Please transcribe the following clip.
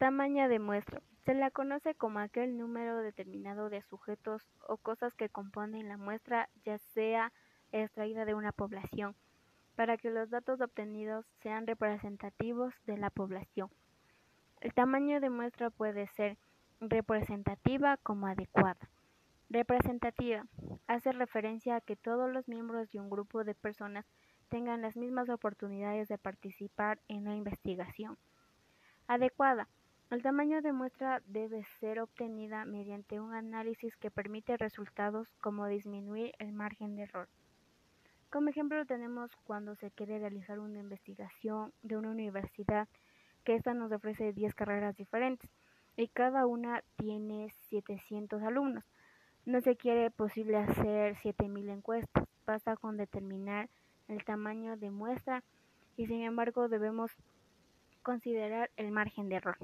Tamaño de muestra. Se la conoce como aquel número determinado de sujetos o cosas que componen la muestra, ya sea extraída de una población, para que los datos obtenidos sean representativos de la población. El tamaño de muestra puede ser representativa como adecuada. Representativa hace referencia a que todos los miembros de un grupo de personas tengan las mismas oportunidades de participar en la investigación. Adecuada el tamaño de muestra debe ser obtenida mediante un análisis que permite resultados como disminuir el margen de error. Como ejemplo tenemos cuando se quiere realizar una investigación de una universidad que ésta nos ofrece 10 carreras diferentes y cada una tiene 700 alumnos. No se quiere posible hacer 7000 encuestas, basta con determinar el tamaño de muestra y sin embargo debemos considerar el margen de error.